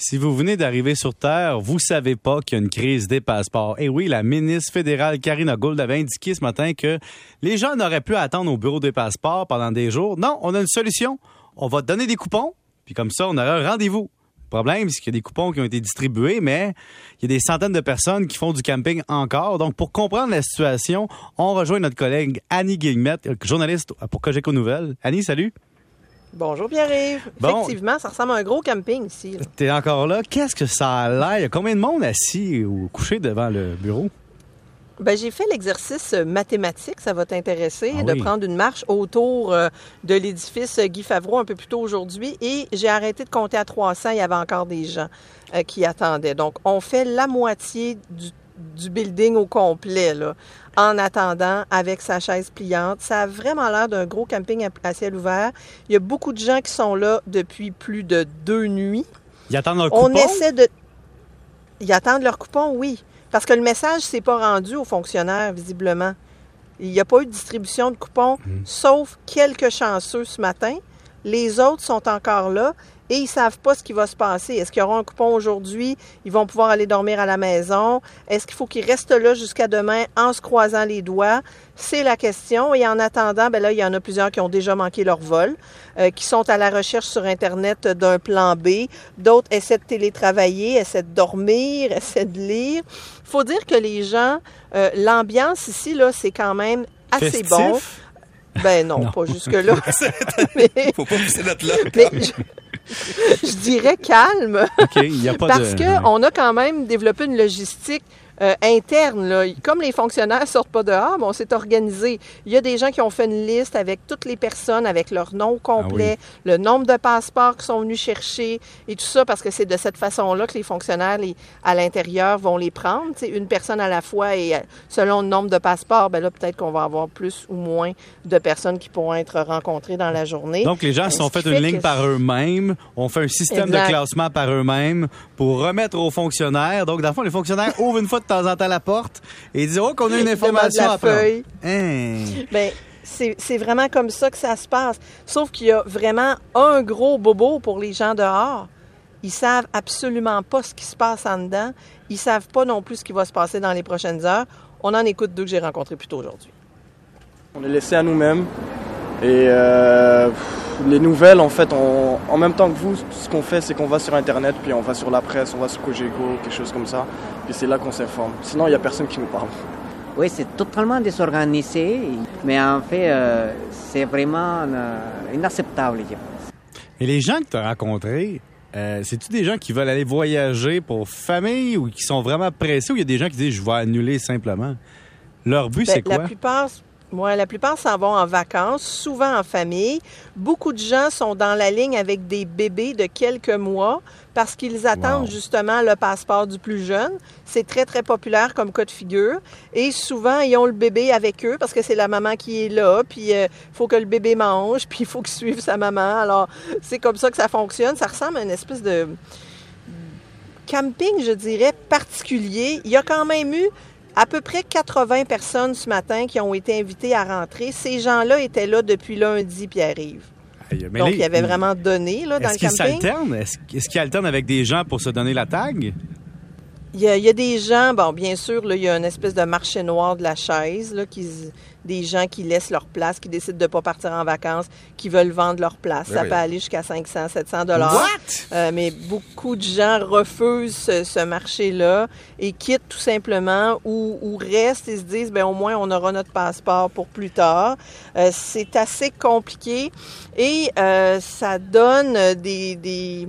Si vous venez d'arriver sur Terre, vous savez pas qu'il y a une crise des passeports. Et oui, la ministre fédérale Karina Gould avait indiqué ce matin que les gens n'auraient plus à attendre au bureau des passeports pendant des jours. Non, on a une solution. On va donner des coupons, puis comme ça, on aura un rendez-vous. Le problème, c'est qu'il y a des coupons qui ont été distribués, mais il y a des centaines de personnes qui font du camping encore. Donc, pour comprendre la situation, on rejoint notre collègue Annie Guillemette, journaliste pour Cogeco Nouvelles. Annie, salut. Bonjour Pierre-Yves. Effectivement, ça ressemble à un gros camping ici. T'es encore là. Qu'est-ce que ça a l'air? Il y a combien de monde assis ou couché devant le bureau? Ben, j'ai fait l'exercice mathématique, ça va t'intéresser, ah de prendre une marche autour euh, de l'édifice Guy Favreau un peu plus tôt aujourd'hui et j'ai arrêté de compter à 300, il y avait encore des gens euh, qui attendaient. Donc, on fait la moitié du, du building au complet, là, en attendant avec sa chaise pliante. Ça a vraiment l'air d'un gros camping à, ciel ouvert. Il y a beaucoup de gens qui sont là depuis plus de deux nuits. Ils attendent leur coupon? On essaie de... Ils attendent leur coupon, oui. Parce que le message s'est pas rendu aux fonctionnaires, visiblement. Il n'y a pas eu de distribution de coupons, mmh. sauf quelques chanceux ce matin. Les autres sont encore là et ils savent pas ce qui va se passer. Est-ce qu'ils auront un coupon aujourd'hui? Ils vont pouvoir aller dormir à la maison? Est-ce qu'il faut qu'ils restent là jusqu'à demain en se croisant les doigts? C'est la question. Et en attendant, ben là, il y en a plusieurs qui ont déjà manqué leur vol, euh, qui sont à la recherche sur Internet d'un plan B. D'autres essaient de télétravailler, essaient de dormir, essaient de lire. faut dire que les gens, euh, l'ambiance ici, là, c'est quand même assez bon. Ben non, pas jusque-là. mais... Faut pas pousser notre là. je dirais calme. Parce qu'on a quand même développé une logistique euh, interne. Là. Comme les fonctionnaires sortent pas dehors, on s'est organisé. Il y a des gens qui ont fait une liste avec toutes les personnes, avec leur nom complet, ah le nombre de passeports qu'ils sont venus chercher et tout ça, parce que c'est de cette façon-là que les fonctionnaires à l'intérieur vont les prendre. C'est une personne à la fois et euh, selon le nombre de passeports, ben là, peut-être qu'on va avoir plus ou moins de personnes qui pourront être rencontrées dans la journée. Donc, les gens se sont fait une ligne par eux-mêmes, ont fait un système de classement par eux-mêmes pour remettre aux fonctionnaires. Donc, dans le fond, les fonctionnaires ouvrent une fois de temps en temps la porte et disent Oh, qu'on a une information à feuille. Hein? Ben, c'est vraiment comme ça que ça se passe. Sauf qu'il y a vraiment un gros bobo pour les gens dehors. Ils savent absolument pas ce qui se passe en dedans. Ils savent pas non plus ce qui va se passer dans les prochaines heures. On en écoute deux que j'ai rencontrés plus tôt aujourd'hui. On est laissé à nous-mêmes. Et euh, les nouvelles, en fait, en même temps que vous, ce qu'on fait, c'est qu'on va sur Internet, puis on va sur la presse, on va sur Cogeco, quelque chose comme ça. Puis c'est là qu'on s'informe. Sinon, il n'y a personne qui nous parle. Oui, c'est totalement désorganisé, mais en fait, euh, c'est vraiment euh, inacceptable, je pense. Et les gens que tu as rencontrés, c'est-tu des gens qui veulent aller voyager pour famille ou qui sont vraiment pressés ou il y a des gens qui disent je vais annuler simplement? Leur but, ben, c'est quoi? La plupart moi, la plupart s'en vont en vacances, souvent en famille. Beaucoup de gens sont dans la ligne avec des bébés de quelques mois parce qu'ils attendent justement le passeport du plus jeune. C'est très, très populaire comme cas de figure. Et souvent, ils ont le bébé avec eux parce que c'est la maman qui est là, puis il euh, faut que le bébé mange, puis il faut qu'il suive sa maman. Alors, c'est comme ça que ça fonctionne. Ça ressemble à une espèce de camping, je dirais, particulier. Il y a quand même eu à peu près 80 personnes ce matin qui ont été invitées à rentrer. Ces gens-là étaient là depuis lundi, Pierre-Yves. Donc, il y avait vraiment donné là, dans le camping. Est-ce qu'ils alternent avec des gens pour se donner la tag? Il y, a, des gens, bon, bien sûr, là, il y a une espèce de marché noir de la chaise, là, qui, des gens qui laissent leur place, qui décident de ne pas partir en vacances, qui veulent vendre leur place. Ça peut aller jusqu'à 500, 700 dollars. Euh, mais beaucoup de gens refusent ce, marché-là et quittent tout simplement ou, restent et se disent, ben au moins on aura notre passeport pour plus tard. Euh, c'est assez compliqué et euh, ça donne des, des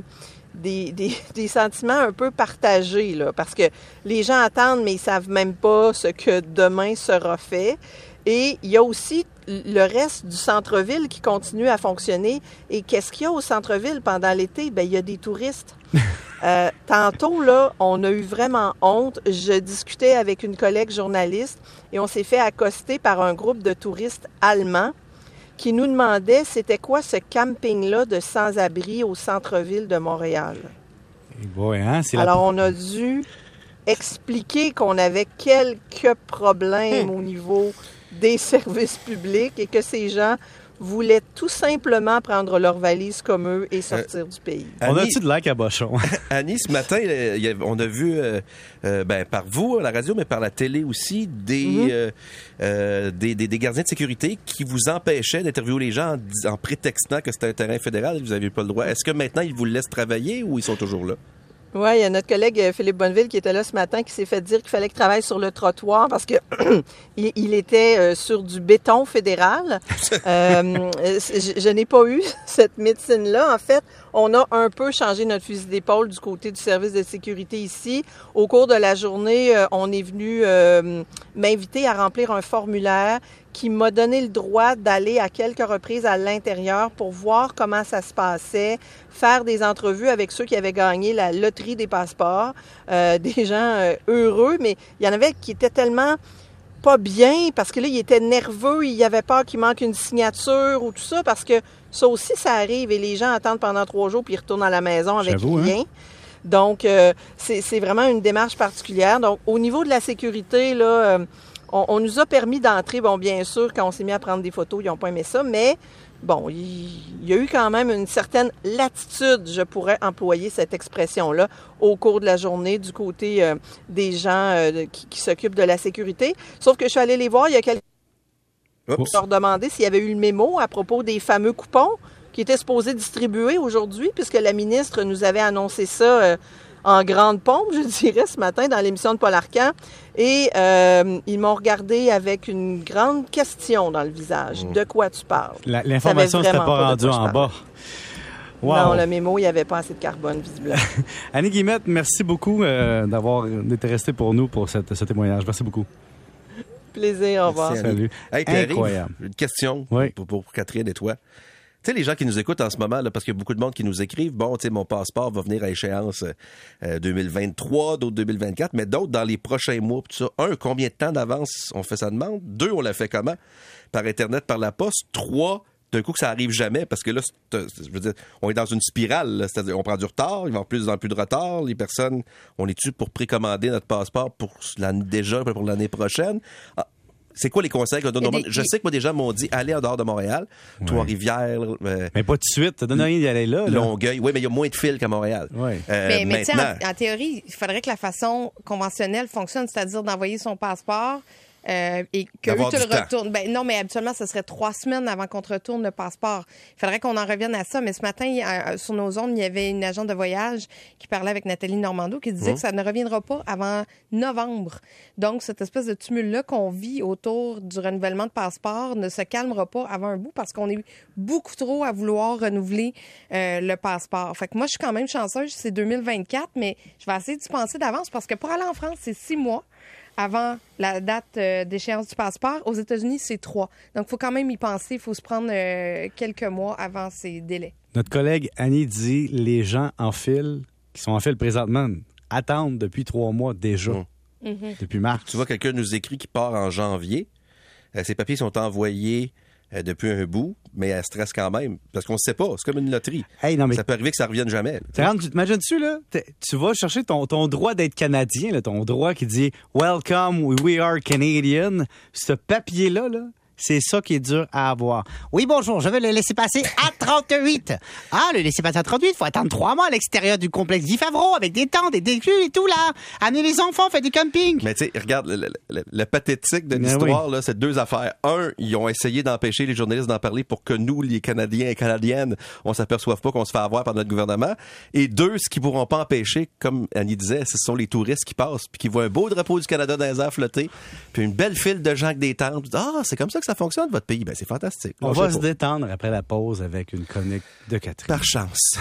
des, des, sentiments un peu partagés, là, parce que les gens attendent, mais ils savent même pas ce que demain sera fait. Et il y a aussi le reste du centre-ville qui continue à fonctionner. Et qu'est-ce qu'il y a au centre-ville pendant l'été? Ben, il y a des touristes. Euh, tantôt, là, on a eu vraiment honte. Je discutais avec une collègue journaliste et on s'est fait accoster par un groupe de touristes allemands qui nous demandait c'était quoi ce camping-là de sans-abri au centre-ville de Montréal. Hein, Alors, on a dû expliquer qu'on avait quelques problèmes hmm. au niveau des services publics et que ces gens voulaient tout simplement prendre leurs valises comme eux et sortir du pays. On a-tu de l'air cabochon? Annie, ce matin, euh, on a vu, euh, euh, ben, par vous, à la radio, mais par la télé aussi, des, Mhm. euh, euh, des, des- des gardiens de sécurité qui vous empêchaient d'interviewer les gens en, en prétextant que c'était un terrain fédéral et que vous n'aviez pas le droit. Est-ce que maintenant, ils vous laissent travailler ou ils sont toujours là? Oui, il y a notre collègue euh, Philippe Bonneville qui était là ce matin qui s'est fait dire qu'il fallait qu'il travaille sur le trottoir parce que il, il était euh, sur du béton fédéral. Euh, je, je n'ai pas eu cette médecine-là. En fait, on a un peu changé notre fusil d'épaule du côté du service de sécurité ici. Au cours de la journée, on est venu euh, m'inviter à remplir un formulaire qui m'a donné le droit d'aller à quelques reprises à l'intérieur pour voir comment ça se passait, faire des entrevues avec ceux qui avaient gagné la loterie des passeports, euh, des gens euh, heureux, mais il y en avait qui étaient tellement pas bien parce que là, ils étaient nerveux, il y avait peur qu'il manque une signature ou tout ça parce que ça aussi, ça arrive et les gens attendent pendant trois jours puis ils retournent à la maison avec hein? rien. Donc, euh, c'est c'est vraiment une démarche particulière. Donc, au niveau de la sécurité, là, euh, on, on nous a permis d'entrer. Bon, bien sûr, quand on s'est mis à prendre des photos, ils n'ont pas aimé ça, mais bon, il, il y a eu quand même une certaine latitude, je pourrais employer cette expression-là, au cours de la journée du côté euh, des gens euh, qui s'occupent de la sécurité. Sauf que je suis allée les voir, il y a quelques Oups. leur demander s'il y avait eu le mémo à propos des fameux coupons qui étaient supposés distribuer aujourd'hui, puisque la ministre nous avait annoncé ça euh, en grande pompe, je dirais, ce matin dans l'émission de Paul Arcan. Et euh, ils m'ont regardé avec une grande question dans le visage. Mmh. De quoi tu parles? L'information avait pas pas rendue en bas. Wow. Non, le mémo, il n'y avait pas assez de carbone, visiblement. Annie Guillemette, merci beaucoup euh, d'avoir été resté pour nous pour cette- ce témoignage. Merci beaucoup. Plaisir, au revoir. Merci. Salut. Hey, Incroyable. Une question Oui. pour, pour Catherine et toi. Tu sais, les gens qui nous écoutent en ce moment, là, parce qu'il y a beaucoup de monde qui nous écrivent, bon, tu sais, mon passeport va venir à échéance euh, 2023, d'autres 2024, mais d'autres dans les prochains mois, tout ça. Un, combien de temps d'avance on fait sa demande? Deux, on la fait comment? Par Internet, par la poste? Trois, d'un coup que ça arrive jamais, parce que là, je veux dire, on est dans une spirale, c'est-à-dire on prend du retard, il va avoir plus en plus de retard, les personnes, on est-tu pour précommander notre passeport pour l'année déjà, pour l'année prochaine? Ah, c'est quoi les conseils qu'on donne Il y a au monde? des- Je sais que moi, des gens m'ont dit, allez en dehors de Montréal, Trois-Rivières, euh, Mais pas tout de suite. Ça donne rien d'y aller là. là. Longueuil. Oui, mais il y a moins de fils qu'à Montréal. Ouais. Euh, Mais, mais maintenant, en, en théorie, il faudrait que la façon conventionnelle fonctionne, c'est-à-dire d'envoyer son passeport euh, et que eux te le retournent. Ben, non, mais habituellement, ce serait trois semaines avant qu'on te retourne le passeport. Il faudrait qu'on en revienne à ça. Mais ce matin, a- sur nos ondes, il y avait une agente de voyage qui parlait avec Nathalie Normando qui Mmh. disait que ça ne reviendra pas avant novembre. Donc, cette espèce de tumulte-là qu'on vit autour du renouvellement de passeport ne se calmera pas avant un bout parce qu'on est beaucoup trop à vouloir renouveler euh, le passeport. Fait que moi, je suis quand même chanceuse, c'est 2024, mais je vais essayer d'y penser d'avance parce que pour aller en France, c'est six mois avant la date euh, d'échéance du passeport. Aux États-Unis, c'est trois. Donc, il faut quand même y penser. Il faut se prendre euh, quelques mois avant ces délais. Notre collègue Annie dit les gens en file, qui sont en file présentement, attendent depuis trois mois déjà. Mm. Depuis mars. tu vois quelqu'un nous écrit qui part en janvier. Euh, ses papiers sont envoyés euh, depuis un bout, mais elle stresse quand même. Parce qu'on ne sait pas. C'est comme une loterie. Hey, non, mais Ça peut arriver que ça revienne jamais. Tu T'imagines-tu, là? Tu vas chercher ton, ton droit d'être Canadien, là, ton droit qui dit Welcome, we are Canadian. Ce papier-là, là, c'est ça qui est dur à avoir. Oui, bonjour, je veux le laisser passer 38. Ah, le laisser passer à 38, faut attendre trois mois à l'extérieur du complexe Guy Favreau avec des tentes, des déclus et tout, là. Amenez les enfants, faites du camping. Mais tu sais, regarde, le, le- le- le pathétique de Ben l'histoire, là, c'est deux affaires. Un, ils ont essayé d'empêcher les journalistes d'en parler pour que nous, les Canadiens et Canadiennes, on s'aperçoive pas qu'on se fait avoir par notre gouvernement. Et deux, ce qu'ils pourront pas empêcher, comme Annie disait, ce sont les touristes qui passent, puis qui voient un beau drapeau du Canada dans les airs flotter, puis une belle file de gens avec des tentes. Ah, c'est comme ça que ça fonctionne, votre pays. Ben, c'est fantastique. On va pas. se détendre après la pause avec une chronique de Catherine. Par chance.